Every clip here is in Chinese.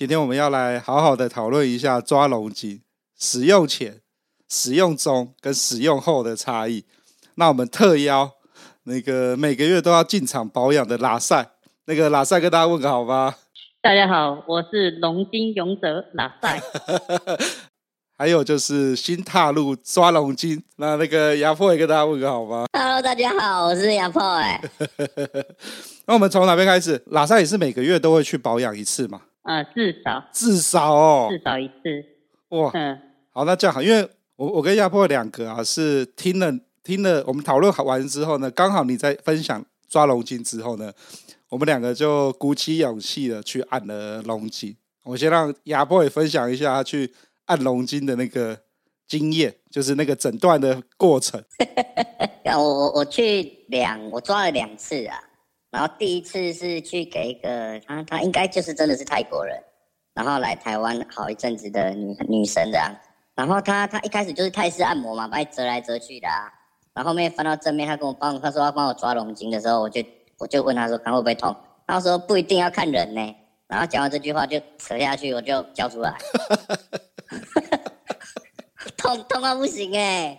今天我们要来好好的讨论一下抓龙筋使用前、使用中跟使用后的差异。那我们特邀那个每个月都要进场保养的拉塞，那个拉塞跟大家问个好吧。大家好，我是龙筋勇者拉塞。还有就是新踏入抓龙筋，那那个牙破也跟大家问个好吗？Hello，大家好，我是牙破哎。那我们从哪边开始？拉赛也是每个月都会去保养一次嘛？啊、呃，至少至少哦，至少一次。哇，嗯，好，那这样好，因为我我跟亚破两个啊是听了听了我们讨论完之后呢，刚好你在分享抓龙筋之后呢，我们两个就鼓起勇气的去按了龙筋。我先让亚波也分享一下他去。按龙筋的那个经验，就是那个诊断的过程。我我我去两，我抓了两次啊。然后第一次是去给一个他，他应该就是真的是泰国人，然后来台湾好一阵子的女女生这样。然后他他一开始就是泰式按摩嘛，把你折来折去的啊。然后后面翻到正面，他跟我帮，他说要帮我抓龙筋的时候，我就我就问他说，看会不会痛？他说不一定要看人呢。然后讲完这句话就扯下去，我就交出来。痛痛到不行哎，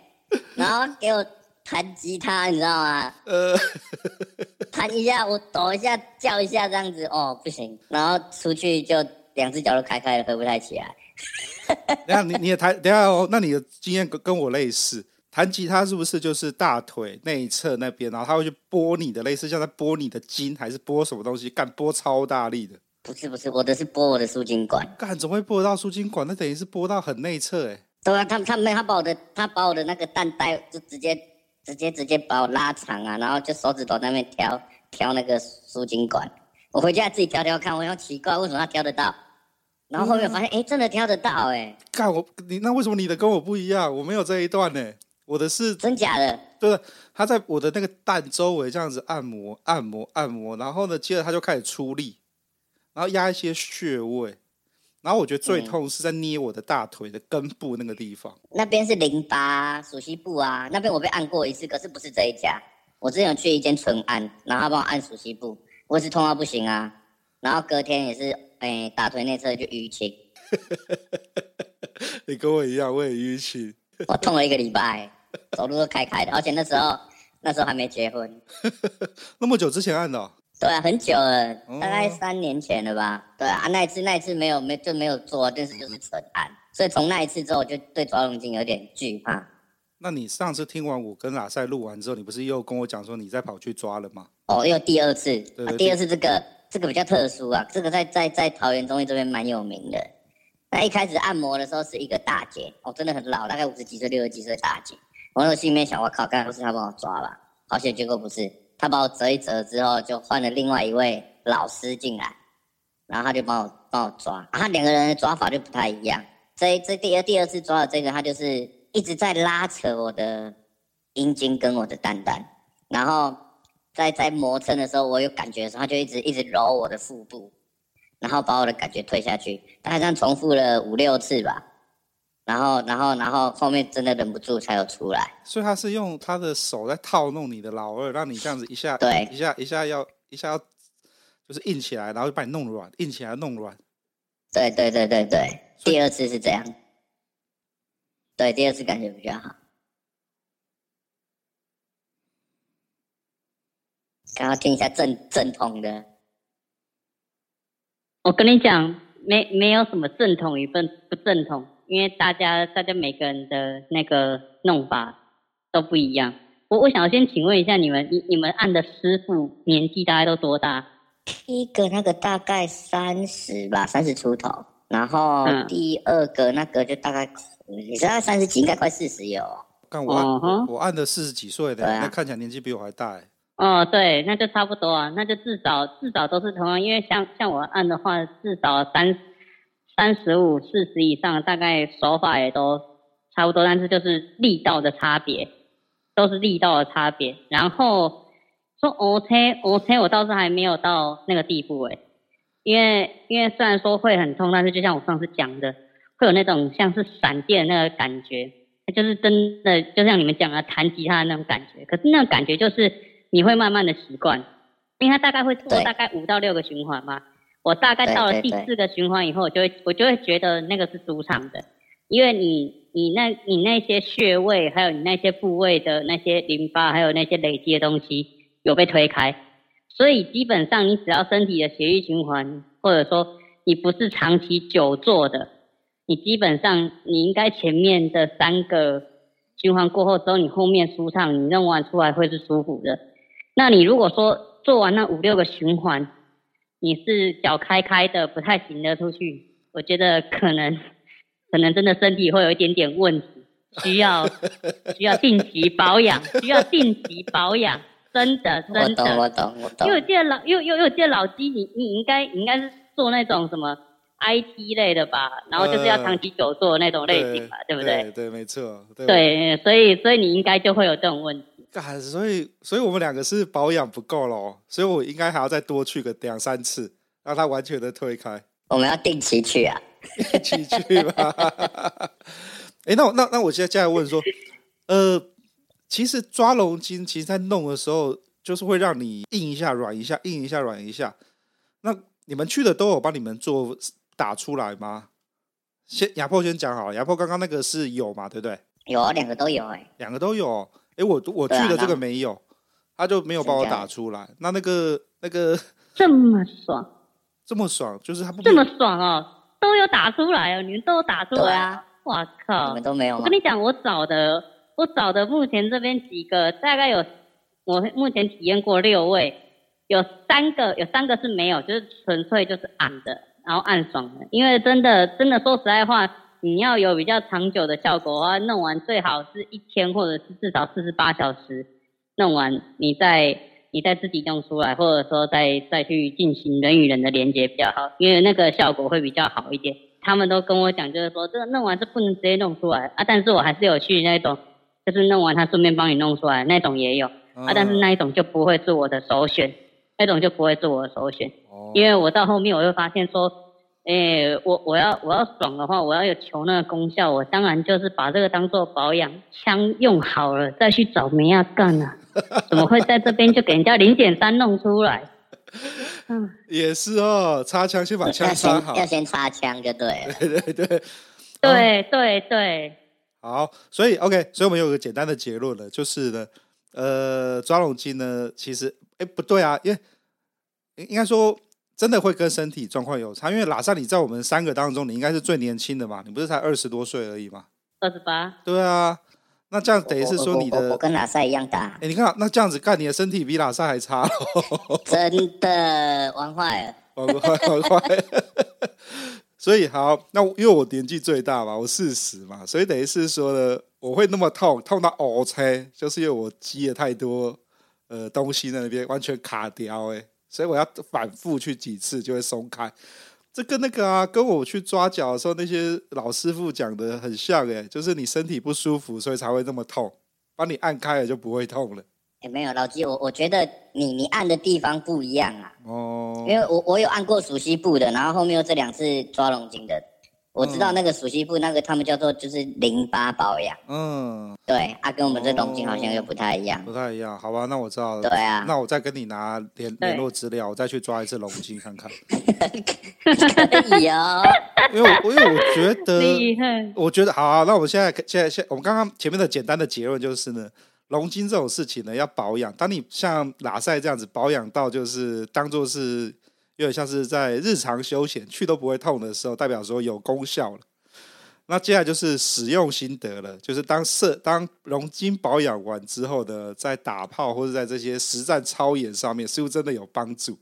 然后给我弹吉他，你知道吗？呃，弹一下，我抖一下，叫一下这样子，哦，不行。然后出去就两只脚都开开了，合不太起来。等下你你也弹，等下哦，那你的经验跟跟我类似，弹吉他是不是就是大腿内侧那边，然后他会去拨你的，类似像在拨你的筋，还是拨什么东西？干拨超大力的？不是不是，我的是拨我的输精管。干怎么会拨到输精管？那等于是拨到很内侧哎。对啊，他他没他把我的他把我的那个蛋带就直接直接直接把我拉长啊，然后就手指头在那边挑挑那个输精管。我回家自己挑挑看，我好奇怪为什么他挑得到，然后后面发现哎、嗯、真的挑得到哎。看我你那为什么你的跟我不一样？我没有这一段呢，我的是真假的。对，他在我的那个蛋周围这样子按摩按摩按摩，然后呢接着他就开始出力，然后压一些穴位。然后我觉得最痛是在捏我的大腿的根部那个地方，嗯、那边是淋巴、鼠蹊部啊，那边我被按过一次，可是不是这一家。我之前有去一间纯按，然后他帮我按鼠蹊部，我也是痛到不行啊。然后隔天也是，哎，大腿内侧就淤青。你跟我一样，我也淤青。我痛了一个礼拜，走路都开开的，而且那时候那时候还没结婚。那么久之前按的、哦？对啊，很久了，大概三年前了吧。对啊，那一次那一次没有没就没有做，但是就是纯按，所以从那一次之后，就对抓龙筋有点惧怕。那你上次听完我跟拉塞录完之后，你不是又跟我讲说你再跑去抓了吗？哦，又第二次，对对对，啊、第二次这个这个比较特殊啊，这个在在在桃园中医这边蛮有名的。那一开始按摩的时候是一个大姐，哦，真的很老，大概五十几岁、六十几岁大姐。我那时候心里面想，我靠，刚才不是她帮我抓吧？好险，结果不是。他把我折一折之后，就换了另外一位老师进来，然后他就帮我帮我抓，啊，他两个人的抓法就不太一样。这这第二第二次抓的这个，他就是一直在拉扯我的阴茎跟我的蛋蛋，然后在在磨蹭的时候，我有感觉的时候，他就一直一直揉我的腹部，然后把我的感觉推下去，大概这样重复了五六次吧。然后，然后，然后后面真的忍不住才有出来。所以他是用他的手在套弄你的老二，让你这样子一下，对，一下，一下要，一下要，就是硬起来，然后就把你弄软，硬起来弄软。对，对，对，对，对。第二次是这样。对，第二次感觉比较好。刚刚听一下正正统的。我跟你讲，没没有什么正统与不不正统。因为大家，大家每个人的那个弄法都不一样。我我想先请问一下你们，你你们按的师傅年纪大概都多大？第一个那个大概三十吧，三十出头。然后第二个那个就大概，嗯、你知道三十几，应该快四十有。看我按，哦、我按的四十几岁的，那、啊、看起来年纪比我还大哎。哦，对，那就差不多啊，那就至少至少都是同样，因为像像我按的话，至少三。三十五、四十以上，大概手法也都差不多，但是就是力道的差别，都是力道的差别。然后说 OK，OK，我倒是还没有到那个地步诶，因为因为虽然说会很痛，但是就像我上次讲的，会有那种像是闪电的那个感觉，就是真的就像你们讲的弹吉他的那种感觉。可是那种感觉就是你会慢慢的习惯，因为它大概会做大概五到六个循环嘛。我大概到了第四个循环以后，我就会我就会觉得那个是舒畅的，因为你你那你那些穴位，还有你那些部位的那些淋巴，还有那些累积的东西有被推开，所以基本上你只要身体的血液循环，或者说你不是长期久坐的，你基本上你应该前面的三个循环过后之后，你后面舒畅，你弄完出来会是舒服的。那你如果说做完那五六个循环，你是脚开开的，不太行得出去。我觉得可能，可能真的身体会有一点点问题，需要需要定期保养，需要定期保养。真的，真的。我懂，我懂，我懂。因为我记得老，因为因为我记得老鸡，你你应该应该是做那种什么 IT 类的吧？然后就是要长期久坐的那种类型吧，呃、对，对不对？对，对，没错。对，对，所以所以你应该就会有这种问题。所以，所以我们两个是保养不够咯，所以我应该还要再多去个两三次，让它完全的推开。我们要定期去啊，定期去吧。哎、欸，那我那那我现在接下来问说，呃，其实抓龙筋，其实在弄的时候，就是会让你硬一下、软一下、硬一下、软一下。那你们去的都有帮你们做打出来吗？先亚破先讲好了，亚破刚刚那个是有嘛，对不对？有啊，两个都有哎、欸，两个都有。哎，我我去的这个没有，他就没有帮我打出来。那那个那个 这么爽，这么爽，就是他不这么爽哦，都有打出来哦，你们都有打出来啊！哇靠，你们都没有。我跟你讲，我找的我找的目前这边几个大概有，我目前体验过六位，有三个有三个是没有，就是纯粹就是按的，然后暗爽的。因为真的真的说实在话。你要有比较长久的效果的话，弄完最好是一天，或者是至少四十八小时弄完，你再你再自己弄出来，或者说再再去进行人与人的连接比较好，因为那个效果会比较好一点。他们都跟我讲，就是说这个弄完是不能直接弄出来啊，但是我还是有去那种，就是弄完他顺便帮你弄出来那种也有。啊，但是那一种就不会是我的首选，那种就不会是我的首选，因为我到后面我又发现说。哎、欸，我我要我要爽的话，我要有求那个功效，我当然就是把这个当做保养枪用好了，再去找梅亚干啊！怎么会在这边就给人家零点三弄出来？嗯，也是哦，插枪先把枪插好，要先插枪就对了。对对对，对对对。好，所以 OK，所以我们有个简单的结论了，就是呢，呃，抓龙筋呢，其实哎不对啊，因为应该说。真的会跟身体状况有差，因为拉萨你在我们三个当中，你应该是最年轻的嘛，你不是才二十多岁而已嘛？二十八。对啊，那这样等于是说你的，我，我，我跟拉萨一样大。哎，你看，那这样子干，你的身体比拉萨还差。真的玩坏了，玩坏，玩坏。所以好，那因为我年纪最大嘛，我四十嘛，所以等于是说呢，我会那么痛，痛到呕车，就是因为我积了太多呃东西在那边，完全卡掉哎。所以我要反复去几次就会松开，这跟那个啊，跟我去抓脚的时候那些老师傅讲的很像诶，就是你身体不舒服，所以才会那么痛，帮你按开了就不会痛了。也，没有老季，我我觉得你你按的地方不一样啊。哦。因为我我有按过熟悉部的，然后后面又这两次抓龙筋的。我知道那个暑期部那个他们叫做就是淋巴保养，嗯，对，啊，跟我们这龙筋好像又不太一样，不太一样，好吧，那我知道了，对啊，那我再跟你拿联联络资料，我再去抓一次龙筋看看，可以啊，因为我因为我觉得，我觉得好啊，那我们现在现在现我们刚刚前面的简单的结论就是呢，龙筋这种事情呢要保养，当你像拉塞这样子保养到就是当做是。有点像是在日常休闲去都不会痛的时候，代表说有功效了。那接下来就是使用心得了，就是当设当龙筋保养完之后的，在打炮或者在这些实战操演上面，是不是真的有帮助？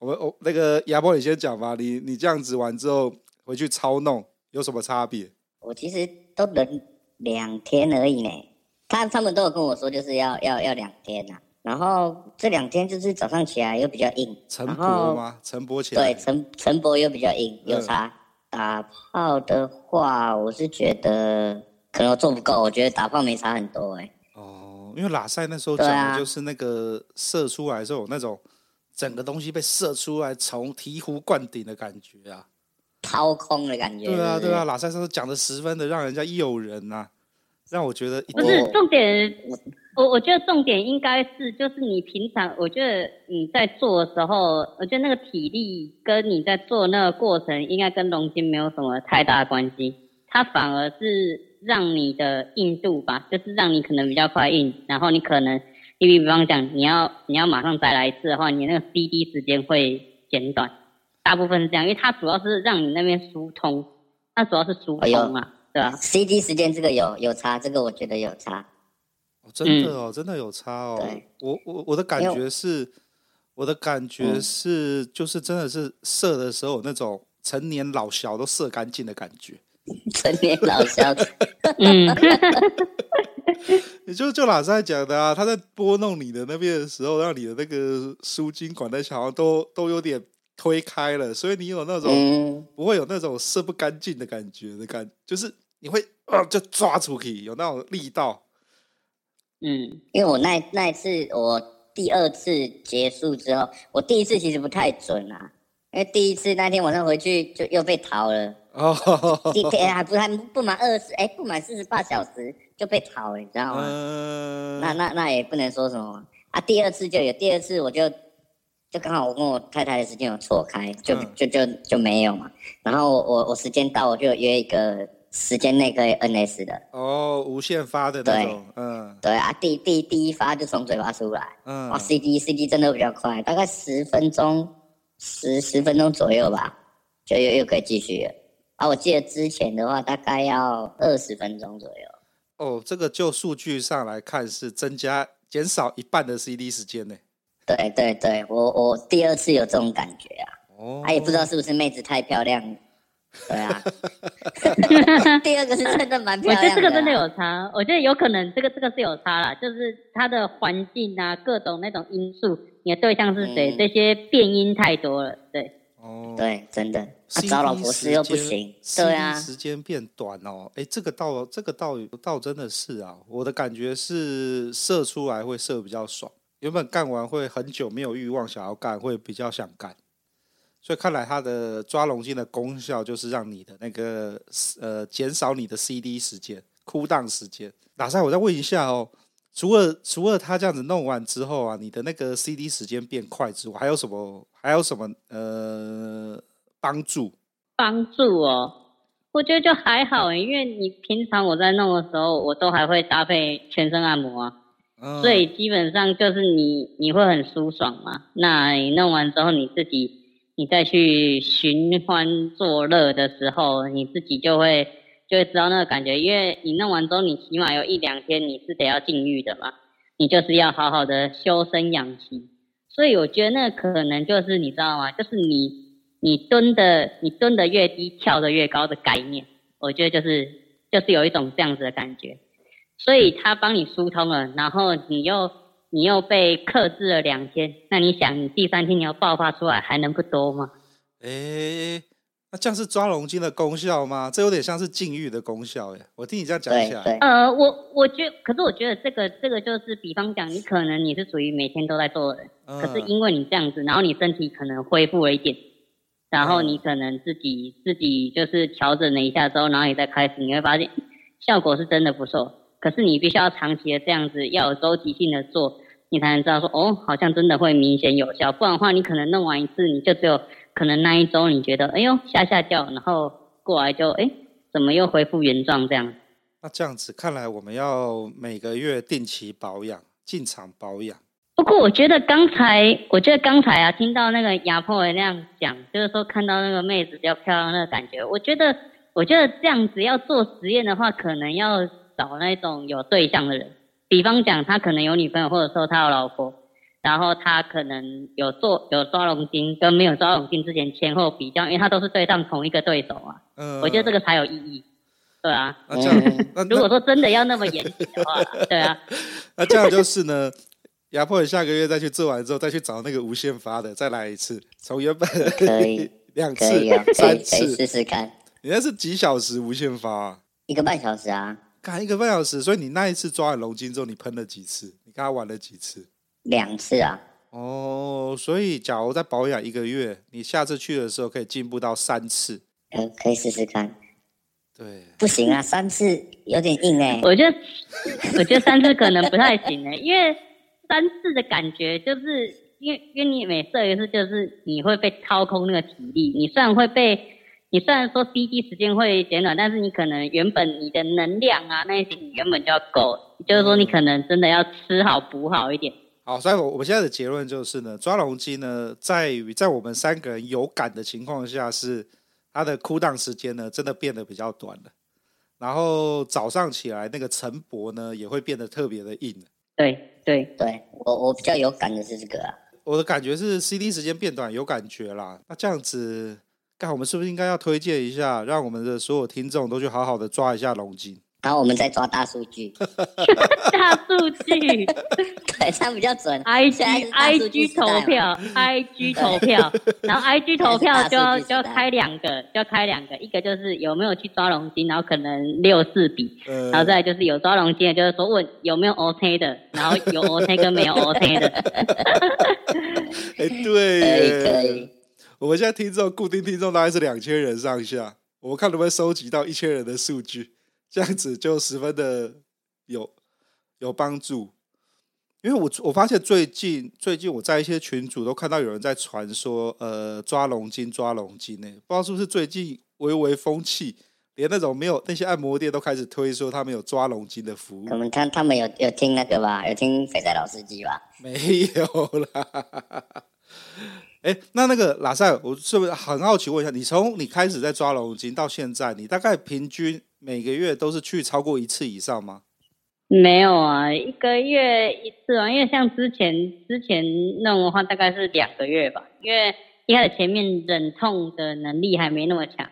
我们我那个亚波，你先讲吧。你你这样子完之后回去操弄有什么差别？我其实都忍两天而已呢。他他们都有跟我说，就是要要要两天呐、然后这两天就是早上起来又比较硬，晨勃吗？晨勃起来，对，晨晨勃又比较硬，有差。打炮的话，我是觉得可能我做不够，我觉得打炮没差很多哎、欸。哦，因为拉塞那时候讲的就是那个射出来的时候有那种整个东西被射出来，从醍醐灌顶的感觉啊，掏空的感觉。对啊，是是对啊，拉塞说讲的十分的让人家诱人呐、啊，让我觉得一不是重点。我我觉得重点应该是，就是你平常，我觉得你在做的时候，我觉得那个体力跟你在做那个过程，应该跟龙筋没有什么太大的关系。它反而是让你的硬度吧，就是让你可能比较快硬，然后你可能，你比方讲，你要你要马上再来一次的话，你那个 CD 时间会减短，大部分是这样，因为它主要是让你那边疏通，它主要是疏通啊，对吧？CD 时间这个有有差，这个我觉得有差。哦、真的哦，嗯、真的有差哦。我我我的感觉是，我的感觉是，嗯、就是真的是射的时候那种成年老小都射干净的感觉。成年老小，嗯，也就就老师讲的啊，他在拨弄你的那边的时候，让你的那个输精管那好像都都有点推开了，所以你有那种、嗯、不会有那种射不干净的感觉的感，就是你会啊、呃、就抓出去，有那种力道。嗯，因为我那那一次我第二次结束之后，我第一次其实不太准啊，因为第一次那天晚上回去就又被逃了哦，第天还不还不满二十哎，不满四十八小时就被逃了，你知道吗？嗯、那那那也不能说什么啊。第二次就有，第二次我就就刚好我跟我太太的时间有错开，就、嗯、就就就，就没有嘛。然后我我时间到我就约一个。时间内可以 NS 的哦，无限发的那种，嗯，对啊，第第第一发就从嘴巴出来，嗯，哦，CD CD 真的比较快，大概十分钟，十十分钟左右吧，就又又可以继续了。啊，我记得之前的话大概要二十分钟左右。哦，这个就数据上来看是增加减少一半的 CD 时间呢。对对对，我我第二次有这种感觉啊，哦，他、啊、也不知道是不是妹子太漂亮。对啊，第二个是真的蛮漂亮的、啊。我觉得这个真的有差，我觉得有可能这个这个是有差啦，就是它的环境啊，各种那种因素，你的对象是谁，嗯、这些变因太多了。对，哦，对，真的，啊找老婆是又不行，对啊，时间变短哦，哎，这个倒这个倒倒真的是啊，我的感觉是射出来会射比较爽，原本干完会很久没有欲望想要干，会比较想干。所以看来它的抓龙筋的功效就是让你的那个呃减少你的 CD 时间、cool down 时间。哪赛，我再问一下哦，除了除了它这样子弄完之后啊，你的那个 CD 时间变快之外，还有什么还有什么呃帮助？帮助哦，我觉得就还好，因为你平常我在弄的时候，我都还会搭配全身按摩啊，嗯、所以基本上就是你你会很舒爽嘛。那你弄完之后你自己。你再去寻欢作乐的时候，你自己就会就会知道那个感觉，因为你弄完之后，你起码有一两天你是得要禁欲的嘛，你就是要好好的修身养息，所以我觉得那可能就是你知道吗？就是你你蹲的你蹲的越低，跳的越高的概念，我觉得就是就是有一种这样子的感觉，所以他帮你疏通了，然后你又。你又被克制了两天，那你想，你第三天你要爆发出来，还能不多吗？哎、欸，那这样是抓龙筋的功效吗？这有点像是禁欲的功效耶。我听你这样讲一下。呃，我我觉得，可是我觉得这个这个就是，比方讲，你可能你是属于每天都在做的人，嗯、可是因为你这样子，然后你身体可能恢复了一点，然后你可能自己、嗯、自己就是调整了一下之后，然后你再开始，你会发现效果是真的不错。可是你必须要长期的这样子，要有周期性的做。你才能知道说哦，好像真的会明显有效，不然的话，你可能弄完一次，你就只有可能那一周你觉得哎呦吓吓叫，然后过来就哎怎么又恢复原状这样？那这样子看来，我们要每个月定期保养，进场保养。不过我觉得刚才，我觉得刚才啊，听到那个亚破那样讲，就是说看到那个妹子比较漂亮那个感觉，我觉得，我觉得这样子要做实验的话，可能要找那种有对象的人。比方讲，他可能有女朋友，或者说他有老婆，然后他可能有做有抓龙筋，跟没有抓龙筋之前前后比较，因为他都是对上同一个对手啊。嗯，我觉得这个才有意义，对啊。那这样，如果说真的要那么严谨的话，对啊。那这样就是呢，亚破，你下个月再去做完之后，再去找那个无限发的，再来一次，从原本可以 两次、三次试试看。你那是几小时无限发、啊？一个半小时啊。干一个半小时，所以你那一次抓完龙筋之后，你喷了几次？你跟他玩了几次？两次啊。哦，所以假如再保养一个月，你下次去的时候可以进步到三次。嗯，可以试试看。对。不行啊，三次有点硬哎、欸。我觉得，我觉得三次可能不太行哎、欸，因为三次的感觉就是因为因为你每射一次就是你会被掏空那个体力，你虽然会被。你虽然说 CD 时间会减短，但是你可能原本你的能量啊那些你原本就要够，就是说你可能真的要吃好补好一点。好，所以我我们现在的结论就是呢，抓龙机呢，在于在我们三个人有感的情况下，是它的 cool down 时间呢真的变得比较短了，然后早上起来那个晨勃呢也会变得特别的硬。对对对，我我比较有感的是这个啊，我的感觉是 CD 时间变短有感觉啦，那这样子。那我们是不是应该要推荐一下，让我们的所有听众都去好好的抓一下龙筋？然后我们再抓大数据，大数据，对，这样比较准。I G I G 投票，I G 投票，然后 I G 投票就要就要开两个，就要开两个，一个就是有没有去抓龙筋，然后可能六四比，呃、然后再来就是有抓龙筋的，就是说问有没有 OK 的，然后有 OK 跟没有 OK 的。哎，对，可以可以。我们现在听众固定听众大概是两千人上下，我们看能不能收集到一千人的数据，这样子就十分的有有帮助。因为我我发现最近最近我在一些群组都看到有人在传说，呃，抓龙筋抓龙筋呢，不知道是不是最近微微风气，连那种没有那些按摩店都开始推说他们有抓龙筋的服务。我们看他们有有听那个吧，有听肥仔老司机吧？没有啦。哎，那那个拉塞，我是不是很好奇问一下，你从你开始在抓龙筋到现在，你大概平均每个月都是去超过一次以上吗？没有啊，一个月一次啊，因为像之前之前弄的话，大概是两个月吧，因为一开始前面忍痛的能力还没那么强，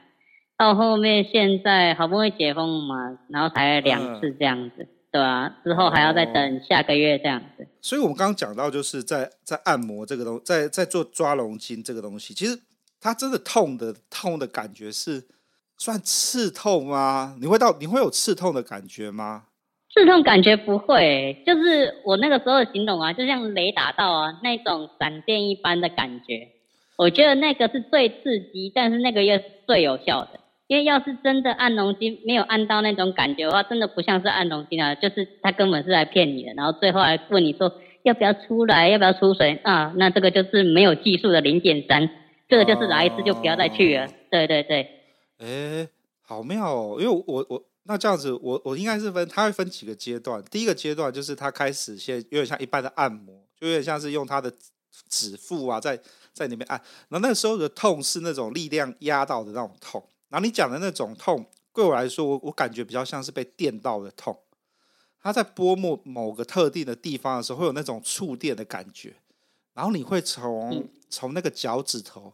到后面现在好不容易解封嘛，然后才两次这样子。嗯对啊，之后还要再等下个月这样子。所以，我们刚刚讲到，就是在在按摩这个东西，在在做抓龙筋这个东西，其实它真的痛的痛的感觉是算刺痛吗？你会到你会有刺痛的感觉吗？刺痛感觉不会，就是我那个时候的形容啊，就像雷打到啊那种闪电一般的感觉。我觉得那个是最刺激，但是那个又是最有效的。因为要是真的按龙筋没有按到那种感觉的话，真的不像是按龙筋啊，就是他根本是来骗你的，然后最后还问你说要不要出来，要不要出水啊？那这个就是没有技术的零点三，这个就是来一次就不要再去了。哦、对对对，哎，好妙哦！因为我我，我那这样子，我我应该是分，他会分几个阶段。第一个阶段就是他开始先有点像一般的按摩，就有点像是用他的指腹啊在在里面按，然后那个时候的痛是那种力量压到的那种痛。然后你讲的那种痛，对我来说，我我感觉比较像是被电到的痛。它在拨某某个特定的地方的时候，会有那种触电的感觉。然后你会从从那个脚趾头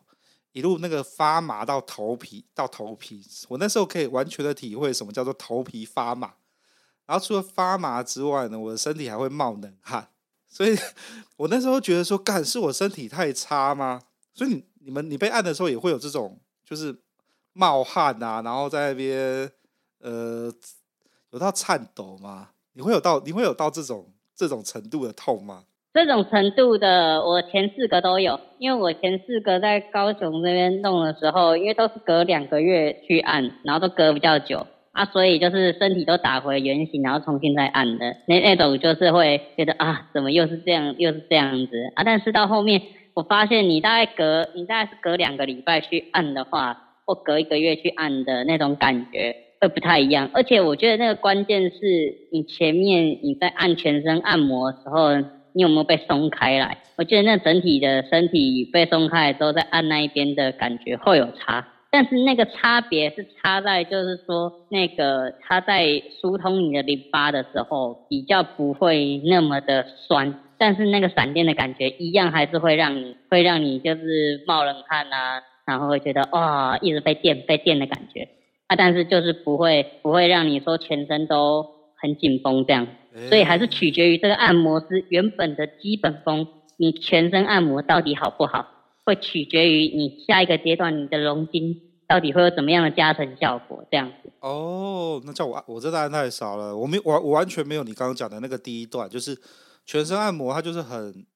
一路那个发麻到头皮到头皮。我那时候可以完全的体会什么叫做头皮发麻。然后除了发麻之外呢，我的身体还会冒冷汗。所以 我那时候觉得说，干是我身体太差吗？所以你你们你被按的时候也会有这种就是。冒汗啊，然后在那边，呃，有到颤抖吗？你会有到，你会有到这种这种程度的痛吗？这种程度的，我前四个都有，因为我前四个在高雄这边弄的时候，因为都是隔两个月去按，然后都隔比较久啊，所以就是身体都打回原形，然后重新再按的 那那种，就是会觉得啊，怎么又是这样，又是这样子啊？但是到后面，我发现你大概隔，你大概是隔两个礼拜去按的话。或隔一个月去按的那种感觉会不太一样，而且我觉得那个关键是你前面你在按全身按摩的时候，你有没有被松开来？我觉得那整体的身体被松开来之后，再按那一边的感觉会有差，但是那个差别是差在就是说那个它在疏通你的淋巴的时候比较不会那么的酸，但是那个闪电的感觉一样还是会让你会让你就是冒冷汗啊。然后会觉得哇、哦，一直被电被电的感觉啊，但是就是不会不会让你说全身都很紧绷这样，所以还是取决于这个按摩师原本的基本功，你全身按摩到底好不好，会取决于你下一个阶段你的龙筋到底会有怎么样的加成效果？这样子。哦，那叫我我这当然太少了，我没我我完全没有你刚刚讲的那个第一段，就是全身按摩，它就是很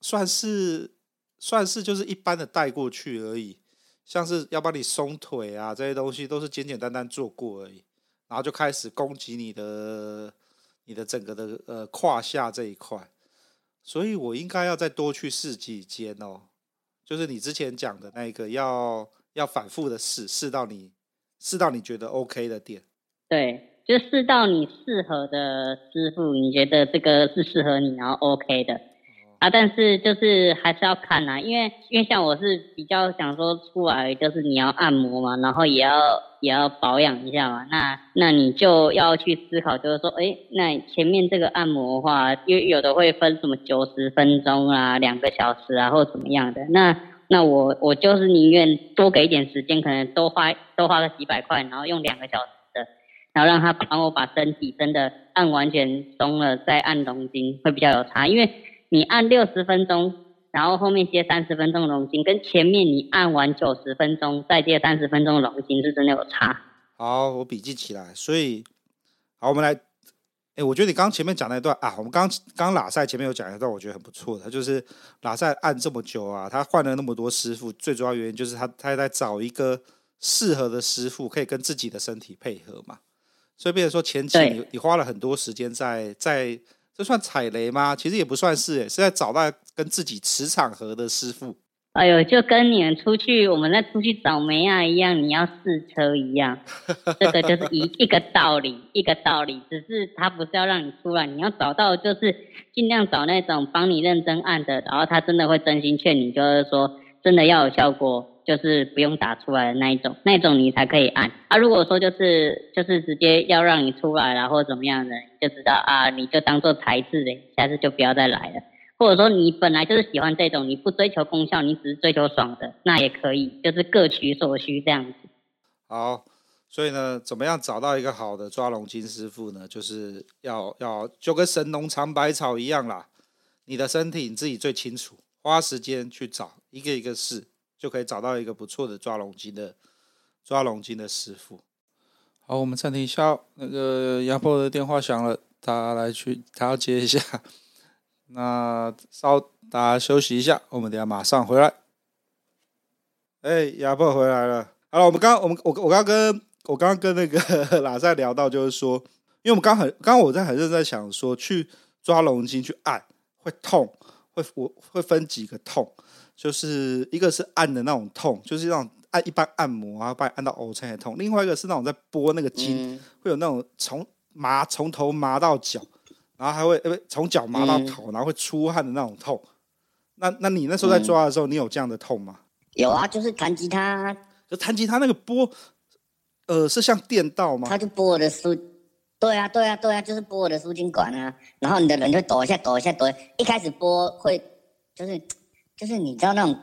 算是算是就是一般的带过去而已，像是要帮你松腿啊这些东西都是简简单单做过而已，然后就开始攻击你的你的整个的呃胯下这一块，所以我应该要再多去试几间哦，就是你之前讲的那个要。要反复的试，试到你试到你觉得 OK 的点。对，就试到你适合的师傅，你觉得这个是适合你，然后 OK 的。啊，但是就是还是要看啊，因为因为像我是比较想说出来，就是你要按摩嘛，然后也要也要保养一下嘛。那那你就要去思考，就是说，哎，那前面这个按摩的话，因为有的会分什么九十分钟啊、两个小时啊，或怎么样的那。那我我就是宁愿多给一点时间，可能多花多花个几百块，然后用两个小时的，然后让他帮我把身体真的按完全松了，再按龙筋会比较有差。因为你按六十分钟，然后后面接三十分钟的龙筋，跟前面你按完九十分钟再接三十分钟的龙筋是真的有差。好，我笔记起来。所以，好，我们来。哎，我觉得你刚刚前面讲那一段啊，我们刚刚拉赛前面有讲一段，我觉得很不错的，就是拉赛按这么久啊，他换了那么多师傅，最主要原因就是他他在找一个适合的师傅，可以跟自己的身体配合嘛。所以，变成说前期你你花了很多时间在在，这算踩雷吗？其实也不算是，是在找到跟自己磁场合的师傅。哎呦，就跟你们出去，我们在出去找梅亚一样，你要试车一样，这个就是一一个道理，一个道理。只是他不是要让你出来，你要找到就是尽量找那种帮你认真按的，然后他真的会真心劝你，就是说真的要有效果，就是不用打出来的那一种，那种你才可以按。啊，如果说就是就是直接要让你出来了或怎么样的，就知道啊，你就当做台式的，下次就不要再来了。或者说你本来就是喜欢这种，你不追求功效，你只是追求爽的，那也可以，就是各取所需这样子。好，所以呢，怎么样找到一个好的抓龙筋师傅呢？就是要要就跟神农尝百草一样啦，你的身体你自己最清楚，花时间去找一个一个试，就可以找到一个不错的抓龙筋的抓龙筋的师傅。好，我们暂停一下，那个压迫的电话响了，他来去，他要接一下。那稍大家休息一下，我们等下马上回来。哎，亚伯回来了。好了，我们刚我们我我刚跟我刚刚跟那个 拉赛聊到，就是说，因为我们刚很刚刚我在很认真在想说，去抓龙筋去按会痛，会我会分几个痛，就是一个是按的那种痛，就是那种按一般按摩啊，把你按到 O 才痛；另外一个是那种在拨那个筋，嗯、会有那种从麻从头麻到脚。然后还会呃从脚麻到头，然后会出汗的那种痛。那那你那时候在抓的时候，你有这样的痛吗？有啊，就是弹吉他，就弹吉他那个拨，呃，是像电到吗？他就拨我的书，对啊，对啊，对啊，就是拨我的输精管啊。然后你的人就抖一下，抖一下，抖一下。一开始拨会，就是就是你知道那种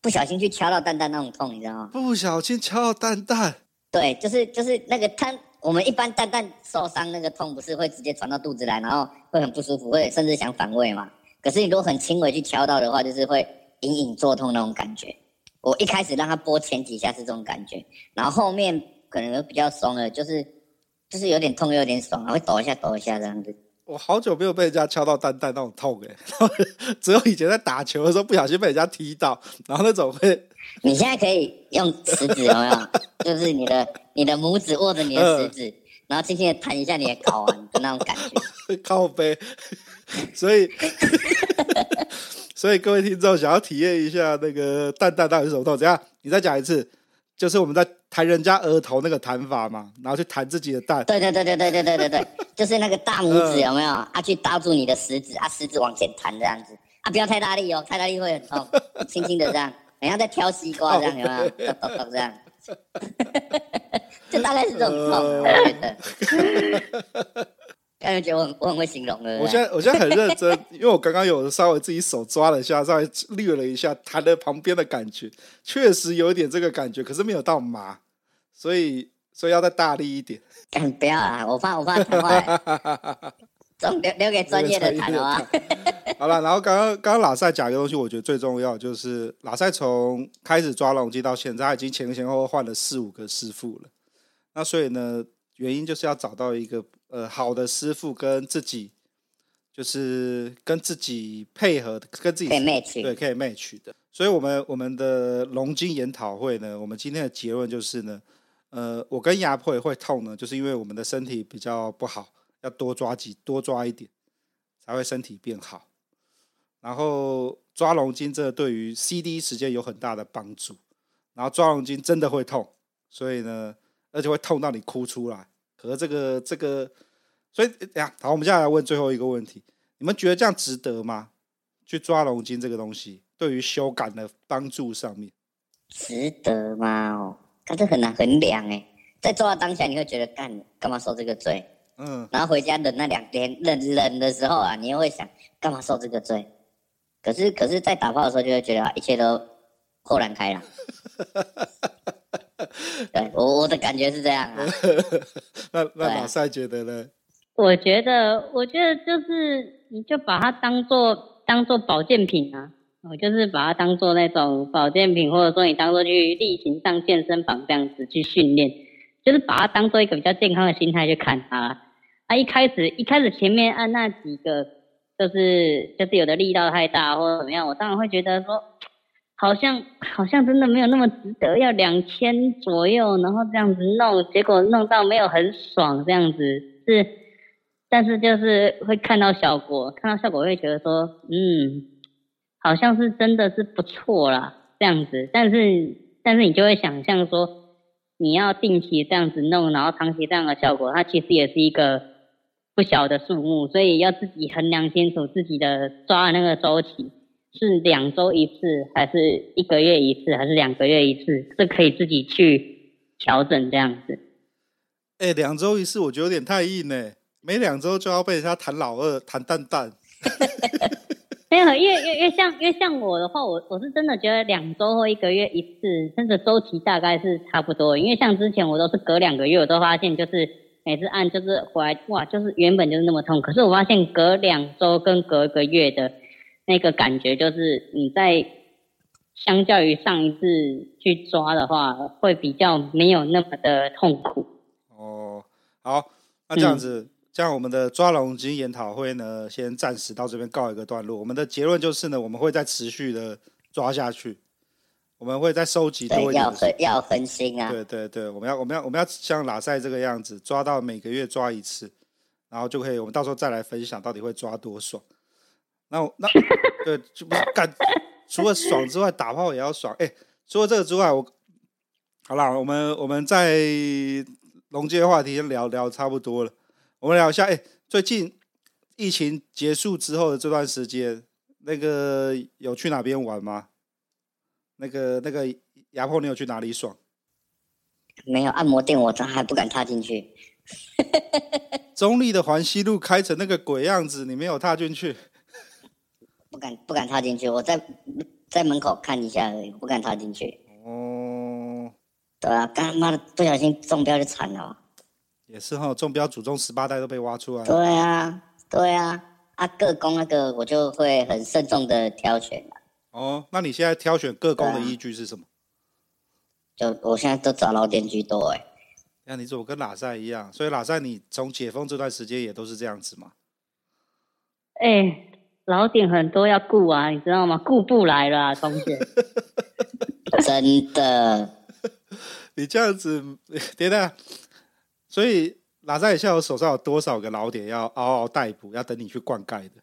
不小心去敲到蛋蛋那种痛，你知道吗？不小心敲到蛋蛋。对，就是就是那个他。我们一般蛋蛋受伤那个痛不是会直接传到肚子来，然后会很不舒服，会甚至想反胃嘛。可是你如果很轻微去敲到的话，就是会隐隐作痛那种感觉。我一开始让他拨前几下是这种感觉，然后后面可能比较松了，就是就是有点痛又有点爽，然后会抖一下抖一下这样子。我好久没有被人家敲到蛋蛋那种痛哎，只有以前在打球的时候不小心被人家踢到，然后那种会。你现在可以用食指有没有？就是你的你的拇指握着你的食指，然后轻轻的弹一下你的睾丸的那种感觉。靠背，所以所以各位听众想要体验一下那个蛋蛋到底是什么痛？怎样？你再讲一次，就是我们在弹人家额头那个弹法嘛，然后去弹自己的蛋。对对对对对对对对对，就是那个大拇指有没有？啊，去搭住你的食指，啊，食指往前弹这样子，啊，不要太大力哦，太大力会很痛，轻轻的这样。人家在挑西瓜这样，有没有？咚咚咚这样，就大概是这种痛，我觉得。感觉觉得我很我很会形容了。我现在我现在很认真，因为我刚刚有稍微自己手抓了一下，稍微略了一下弹的旁边的感觉，确实有一点这个感觉，可是没有到麻，所以所以要再大力一点。不要啊！我怕我怕弹坏。留留给专业的谈啊。好了，然后刚刚刚刚拉赛讲一个东西，我觉得最重要就是老赛从开始抓龙筋到现在，已经前前后后换了四五个师傅了。那所以呢，原因就是要找到一个呃好的师傅，跟自己就是跟自己配合，跟自己可以 match 对，可以 match 的。所以我们我们的龙筋研讨会呢，我们今天的结论就是呢，呃，我跟亚破会痛呢，就是因为我们的身体比较不好，要多抓几多抓一点，才会身体变好。然后抓龙筋这对于 CD 时间有很大的帮助。然后抓龙筋真的会痛，所以呢，而且会痛到你哭出来。可是这个这个，所以呀，好，我们接下来问最后一个问题：你们觉得这样值得吗？去抓龙筋这个东西，对于修感的帮助上面，值得吗？哦，可是很难衡量哎。在抓的当下，你会觉得干干嘛受这个罪？嗯。然后回家忍那两天，忍忍的时候啊，你又会想干嘛受这个罪？可是，可是，在打炮的时候，就会觉得一切都豁然开朗。对，我我的感觉是这样啊。那那马赛觉得呢？我觉得，我觉得就是，你就把它当做当做保健品啊，我就是把它当做那种保健品，或者说你当做去例行上健身房这样子去训练，就是把它当做一个比较健康的心态去看它。啊，一开始一开始前面按那几个。就是就是有的力道太大或者怎么样，我当然会觉得说，好像好像真的没有那么值得，要两千左右，然后这样子弄，结果弄到没有很爽这样子是，但是就是会看到效果，看到效果会觉得说，嗯，好像是真的是不错啦这样子，但是但是你就会想象说，你要定期这样子弄，然后长期这样的效果，它其实也是一个。不小的数目，所以要自己衡量清楚自己的抓的那个周期是两周一次，还是一个月一次，还是两个月一次，是可以自己去调整这样子。哎、欸，两周一次我觉得有点太硬呢，每两周就要被人家弹老二、弹蛋蛋。没有，因为因为因为像因为像我的话，我我是真的觉得两周或一个月一次，甚至周期大概是差不多。因为像之前我都是隔两个月，我都发现就是。每次按就是回来哇，就是原本就是那么痛，可是我发现隔两周跟隔一个月的那个感觉，就是你在相较于上一次去抓的话，会比较没有那么的痛苦。哦，好，那这样子，嗯、这样我们的抓龙筋研讨会呢，先暂时到这边告一个段落。我们的结论就是呢，我们会再持续的抓下去。我们会再收集多一点，要要分心啊！对对对，我们要我们要我们要像拉塞这个样子，抓到每个月抓一次，然后就可以，我们到时候再来分享到底会抓多爽。那那 对，就不是干，除了爽之外，打炮也要爽。哎，除了这个之外，我好了，我们我们在龙街话题聊聊差不多了，我们聊一下。哎，最近疫情结束之后的这段时间，那个有去哪边玩吗？那个那个牙破，你有去哪里爽？没有按摩店，我还不敢踏进去。中立的环西路开成那个鬼样子，你没有踏进去？不敢不敢踏进去，我在在门口看一下而已，不敢踏进去。哦，对啊，刚妈的不小心中标就惨了。也是哈，中标祖宗十八代都被挖出来了。对啊，对啊，啊各工那个我就会很慎重的挑选。哦，那你现在挑选各工的依据是什么？就我现在都找老点居多哎。那你怎么跟拉塞一样？所以拉塞你从解封这段时间也都是这样子吗？哎、欸，老点很多要顾啊，你知道吗？顾不来了、啊，同学。真的。你这样子，等等。所以拉赛现在手上有多少个老点要嗷嗷待哺，要等你去灌溉的？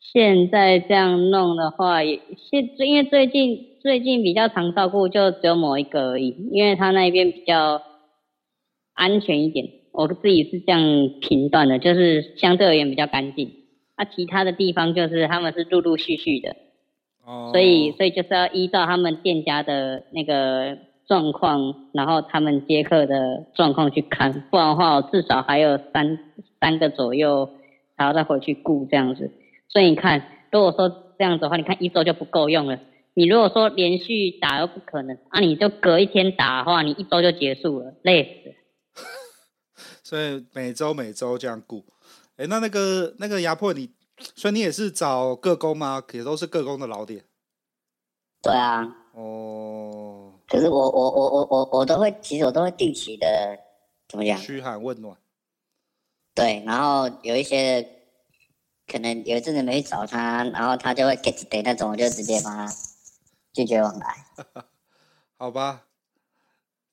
现在这样弄的话，也现因为最近最近比较常照顾，就只有某一个而已，因为他那边比较安全一点。我自己是这样评断的，就是相对而言比较干净。啊，其他的地方就是他们是陆陆续续的，哦，所以所以就是要依照他们店家的那个状况，然后他们接客的状况去看，不然的话，我至少还有三三个左右，还要再回去顾这样子。所以你看，如果说这样子的话，你看一周就不够用了。你如果说连续打又不可能，啊，你就隔一天打的话，你一周就结束了，累死了。所以每周每周这样顾，哎，那那个那个压迫你，所以你也是找各工吗？也都是各工的老点。对啊。哦。可是我我我我我我都会，其实我都会定期的怎么讲？嘘寒问暖。对，然后有一些可能有一阵子没去找他，然后他就会 get 对那种，我就直接帮他拒绝往来。好吧。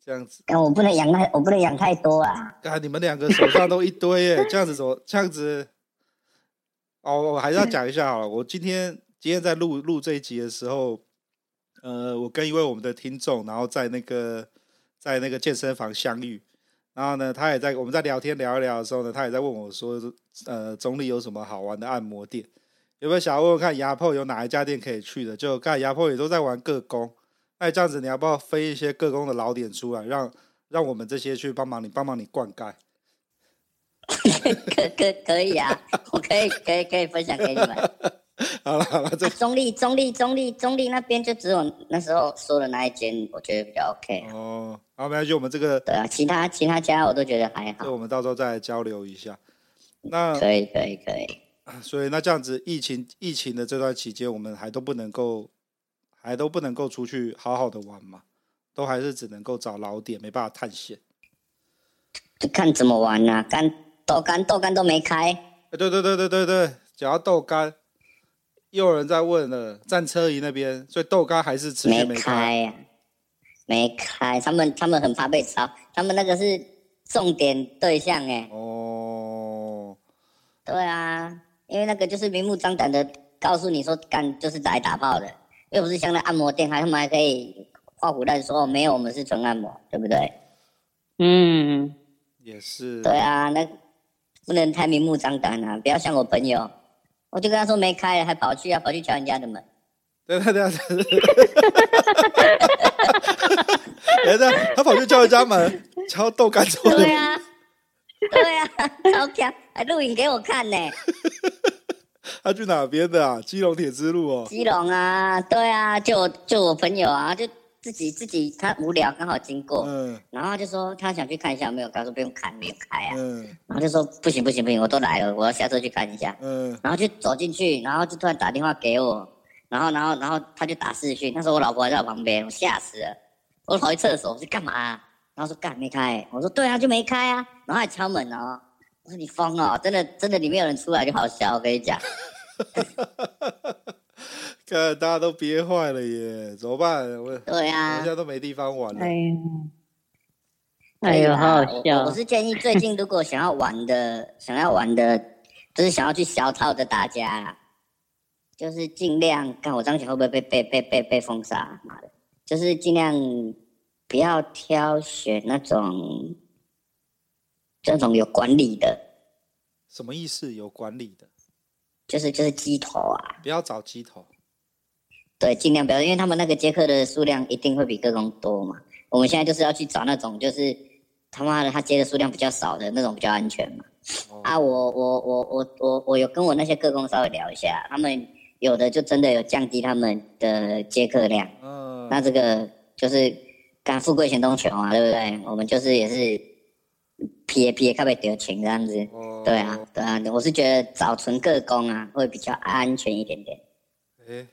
这样子，但我不能养太，我不能养太多啊！啊，你们两个手上都一堆耶，这样子怎么？这样子，哦，我还是要讲一下好了。我今天今天在录录这一集的时候，呃，我跟一位我们的听众，然后在那个在那个健身房相遇，然后呢，他也在我们在聊天聊一聊的时候呢，他也在问我说，呃，中坜有什么好玩的按摩店？有没有想要问问看牙破有哪一家店可以去的？就刚才牙破也都在玩各工。那这样子，你要不要飞一些各工的老点出来，让让我们这些去帮忙你，帮忙你灌溉？可可可以啊，我可以可以可以分享给你们。好了好了，这、啊、中立中立中立中立那边就只有那时候说的那一间，我觉得比较 OK。哦，好，没关系，我们这个对啊，其他其他家我都觉得还好。那我们到时候再来交流一下。那可以可以可以。所以那这样子，疫情疫情的这段期间，我们还都不能够。还都不能够出去好好的玩嘛，都还是只能够找老点，没办法探险。看怎么玩啊，干豆干豆干都没开。哎，对对对对对对，讲到豆干，又有人在问了，战车营那边，所以豆干还是持续没开呀、啊？没开，他们他们很怕被烧，他们那个是重点对象哎。哦，对啊，因为那个就是明目张胆的告诉你说，干就是来打炮的。又不是像那按摩店，还他们还可以画虎烂说没有，我们是纯按摩，对不对？嗯，也是。对啊，那不能太明目张胆啊！不要像我朋友，我就跟他说没开，还跑去啊，跑去敲人家的门。对对对对。等等，他跑去敲人家门，敲豆干做的。对啊，对啊，超强，还录影给我看呢。他去哪边的啊？基隆铁之路哦。基隆啊，对啊，就我就我朋友啊，就自己自己他无聊刚好经过，嗯，然后就说他想去看一下，没有，他说不用看，没有开啊，嗯，然后就说不行不行不行，我都来了，我要下车去看一下，嗯，然后就走进去，然后就突然打电话给我，然后然后然后他就打视讯，那时候我老婆还在我旁边，我吓死了，我跑去厕所，我说干嘛？啊？然后说干没开，我说对啊，就没开啊，然后还敲门哦，我说你疯了，真的真的里面有人出来就好笑，我跟你讲。看大家都憋坏了耶，怎么办？我对啊，人家都没地方玩了。哎呀，哎呦，好好笑！我，是建议最近如果想要玩的、想要玩的，就是想要去小套的大家，就是尽量看我这样讲会不会被被被被被封杀？妈的，就是尽量不要挑选那种这种有管理的。什么意思？有管理的？就是就是鸡头啊！不要找鸡头。对，尽量不要，因为他们那个接客的数量一定会比个工多嘛。我们现在就是要去找那种，就是他妈的他接的数量比较少的那种，比较安全嘛。哦、啊，我我我我我我有跟我那些个工稍微聊一下，他们有的就真的有降低他们的接客量。嗯。那这个就是干富贵险中求啊，对不对？我们就是也是。撇撇，特别得钱这样子，哦、对啊，对啊，我是觉得找纯个工啊，会比较安全一点点。哎，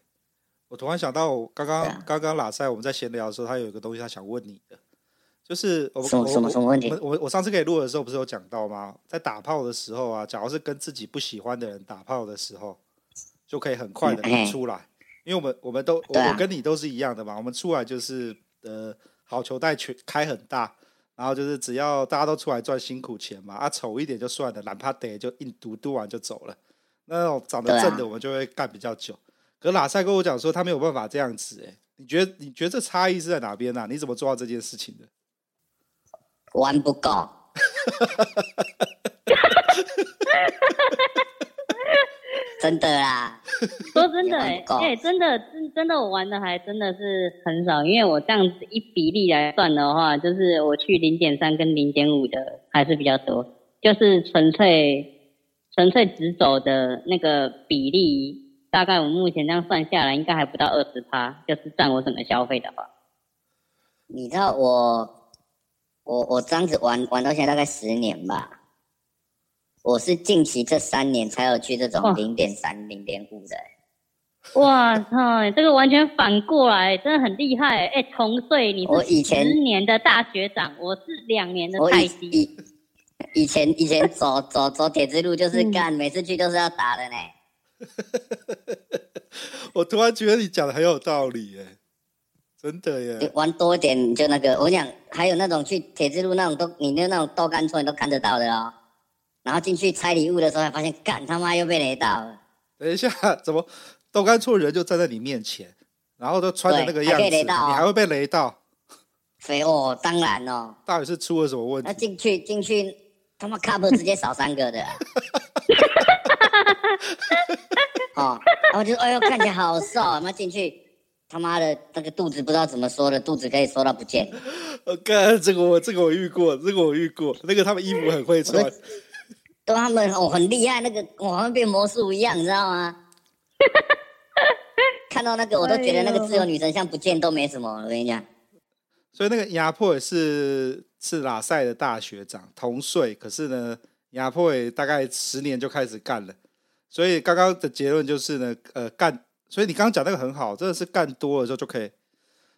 我突然想到，刚刚刚刚拉塞我们在闲聊的时候，他有一个东西他想问你的，就是我什么什么什么问题？我我我上次给你录的时候不是有讲到吗？在打炮的时候啊，假如是跟自己不喜欢的人打炮的时候，就可以很快的出来，嗯、因为我们我们都、啊、我跟你都是一样的嘛，我们出来就是呃好球带全开很大。然后就是只要大家都出来赚辛苦钱嘛，啊丑一点就算了，懒怕得就硬嘟嘟完就走了。那种长得正的我们就会干比较久。啊、可是拉塞跟我讲说他没有办法这样子，哎，你觉得你觉得这差异是在哪边呢、啊？你怎么做到这件事情的？玩不够。真的啦，说真的、欸，哎、欸，真的，真真的，我玩的还真的是很少，因为我这样子一比例来算的话，就是我去零点三跟零点五的还是比较多，就是纯粹纯粹直走的那个比例，大概我目前这样算下来，应该还不到二十趴，就是占我整个消费的话。你知道我，我我这样子玩玩到现在大概十年吧。我是近期这三年才有去这种零点三、零点五的。哇操，这个完全反过来，真的很厉害。哎，同岁，你是十年的大学长，我，我是两年的菜鸡。以，前以前走走走铁之路就是干，嗯、每次去都是要打的呢。我突然觉得你讲的很有道理耶，真的耶。你玩多一点，你就那个，我讲还有那种去铁之路那种都，你那那种豆干村都看得到的哦。然后进去拆礼物的时候，还发现干他妈又被雷到了。等一下，怎么豆干村人就站在你面前，然后都穿着那个样子，你还会被雷到？肥哦，当然哦。到底是出了什么问题？那进去进去，他妈 cup 直接少三个的、啊。哦，然后就哎呦，看起来好瘦，那进去，他妈的那个肚子不知道怎么说的，肚子可以缩到不见。我 干，这个我这个我遇过，这个我遇过，那个他们衣服很会穿，都他们哦很厉害，那个我好像变魔术一样，你知道吗？看到那个我都觉得那个自由女神像不见都没什么，我跟你讲。所以那个亚破也是是拉塞的大学长，同岁，可是呢，亚破也大概十年就开始干了。所以刚刚的结论就是呢，呃，干，所以你刚刚讲那个很好，真的是干多了之后就可以，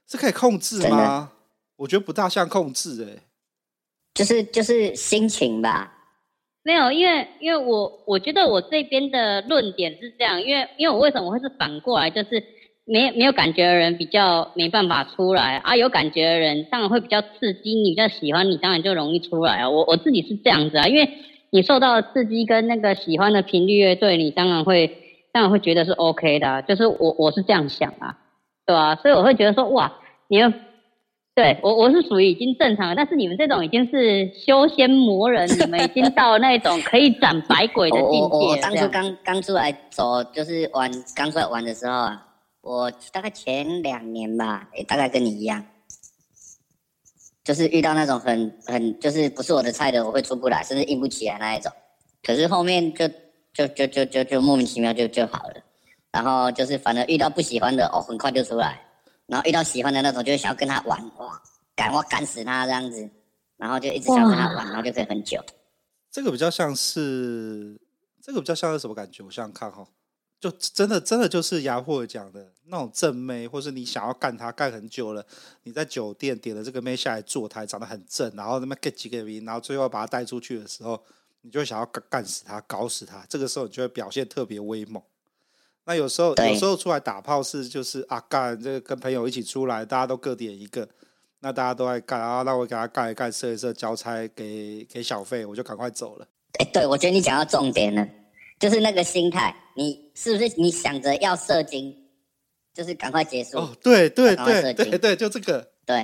是可以控制吗？我觉得不大像控制、欸，哎，就是就是心情吧。没有，因为因为我我觉得我这边的论点是这样，因为因为我为什么会是反过来，就是没没有感觉的人比较没办法出来啊，有感觉的人当然会比较刺激，你比较喜欢你当然就容易出来啊。我我自己是这样子啊，因为。你受到的刺激跟那个喜欢的频率乐队，你当然会当然会觉得是 OK 的，就是我我是这样想啊，对吧，啊？所以我会觉得说，哇，你要对我我是属于已经正常了，但是你们这种已经是修仙魔人，你们已经到那种可以斩百鬼的 境界。我我当初刚刚出来走，就是玩刚出来玩的时候啊，我大概前两年吧，也大概跟你一样。就是遇到那种很很就是不是我的菜的，我会出不来，甚至硬不起来那一种。可是后面就就就就就就莫名其妙就就好了。然后就是反正遇到不喜欢的，哦，很快就出来。然后遇到喜欢的那种，就想要跟他玩，哇，赶我赶死他这样子。然后就一直想跟他玩，然后就可以很久。这个比较像是，这个比较像是什么感觉？我想想看哈。就真的真的就是牙破讲的那种正妹，或是你想要干他干很久了，你在酒店点了这个妹下来坐台，长得很正，然后那么 get 几个 V，然后最后把他带出去的时候，你就想要干干死他，搞死他。这个时候你就会表现特别威猛。那有时候有时候出来打炮是就是啊干这个跟朋友一起出来，大家都各点一个，那大家都爱干啊，那我给他干一干，射一射，交差给给小费，我就赶快走了。哎，对，我觉得你讲到重点了。就是那个心态，你是不是你想着要射精，就是赶快结束？哦，对对对对对，就这个。对，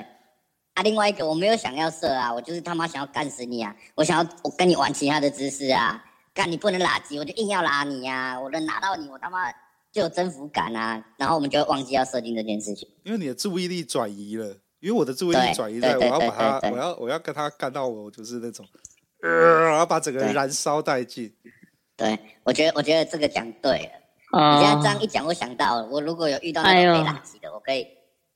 啊，另外一个我没有想要射啊，我就是他妈想要干死你啊！我想要我跟你玩其他的姿势啊，干你不能拉机，我就硬要拉你呀、啊！我能拿到你，我他妈就有征服感啊！然后我们就会忘记要设定这件事情，因为你的注意力转移了，因为我的注意力转移在我要把他，我要我要跟他干到我就是那种，呃，然后把整个燃烧殆尽。对，我觉得我觉得这个讲对了。哦、你现在这样一讲，我想到了，我如果有遇到那个被打击的，哎、我可以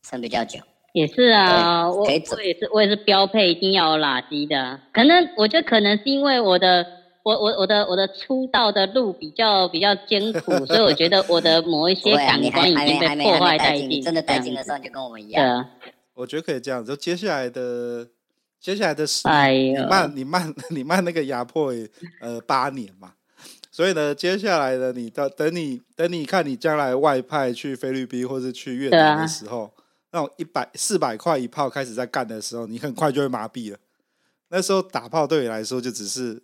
撑比较久。也是啊，我我也是，我也是标配一定要有垃圾的。可能我觉得可能是因为我的我我我的我的出道的路比较比较艰苦，所以我觉得我的某一些感官已经被破坏殆尽。真的殆尽的时候，你就跟我们一样。啊、我觉得可以这样子。就接下来的接下来的十哎呦你慢你慢 你慢那个压迫呃八年嘛。所以呢，接下来的，你到等你等你看你将来外派去菲律宾或是去越南的时候，啊、那种一百四百块一炮开始在干的时候，你很快就会麻痹了。那时候打炮对你来说就只是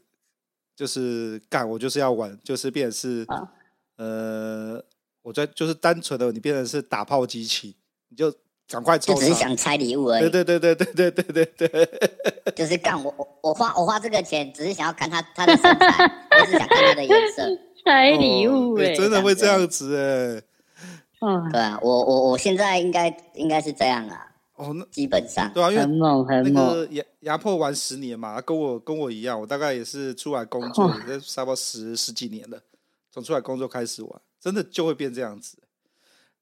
就是干，我就是要玩，就是变成是、啊、呃，我在就是单纯的你变成是打炮机器，你就。赶快抽！就只是想拆礼物而已。对对对对对对对对对。就是干我我我花我花这个钱，只是想要看他他的身材，我只想看他的颜色。拆礼物哎、欸，真的会这样子哎、欸。嗯，对啊，我我我现在应该应该是这样啊。哦，那基本上对啊，因为很猛很猛。那个牙牙破玩十年嘛，跟我跟我一样，我大概也是出来工作，也差不多十十几年了，从出来工作开始玩，真的就会变这样子。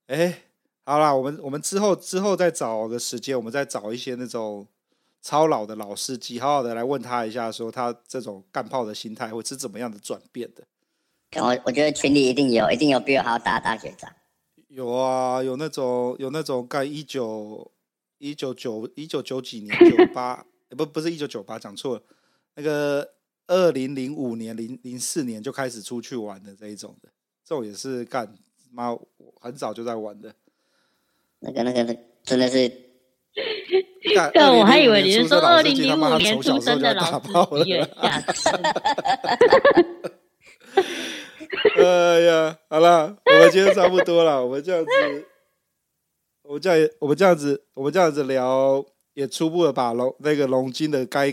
哎、欸。好啦，我们我们之后之后再找个时间，我们再找一些那种超老的老司机，好好的来问他一下，说他这种干炮的心态会是怎么样的转变的？我我觉得群里一定有，一定有比我还要大的大学长。有啊，有那种有那种干一九一九九一九九几年九八，不不是一九九八，讲错了，那个二零零五年零零四年就开始出去玩的这一种的，这种也是干妈很早就在玩的。那个那个那真的是，对，我还以为你是说二零零五年出生的老司机。哎呀，好了，我们今天差不多了。我们这样子，我们这样，我们这样子，我们这样子聊，也初步的把龙那个龙筋的该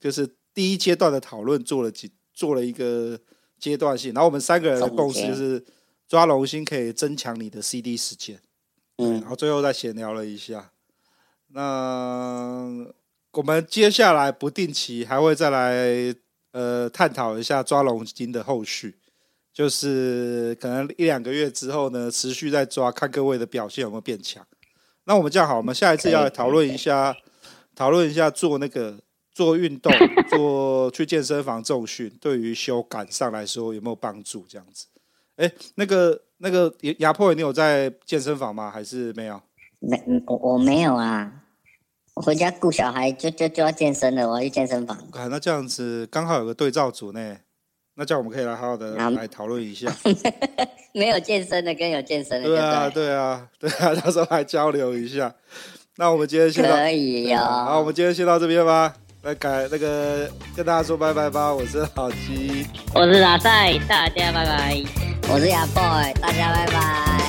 就是第一阶段的讨论做了几做了一个阶段性。然后我们三个人的共识就是抓龙筋可以增强你的 CD 时间。嗯，然后最后再闲聊了一下。那我们接下来不定期还会再来呃探讨一下抓龙筋的后续。就是可能一两个月之后呢，持续在抓，看各位的表现有没有变强。那我们这样好，我们下一次要来讨论一下，讨论一下做那个做运动，做去健身房重训，对于修感上来说有没有帮助？这样子。哎，那个那个牙破，你有在健身房吗？还是没有？没，我我没有啊。我回家顾小孩就就就要健身了，我要去健身房。啊，那这样子刚好有个对照组呢。那这样我们可以来好好的来讨论一下，没有健身的跟有健身的，对啊，对啊，对啊，到时候来交流一下。那我们今天先到，可以哟。好，我们今天先到这边吧。来改那个跟大家说拜拜吧。我是老鸡，我是阿赛，大家拜拜。我是亚 boy，大家拜拜。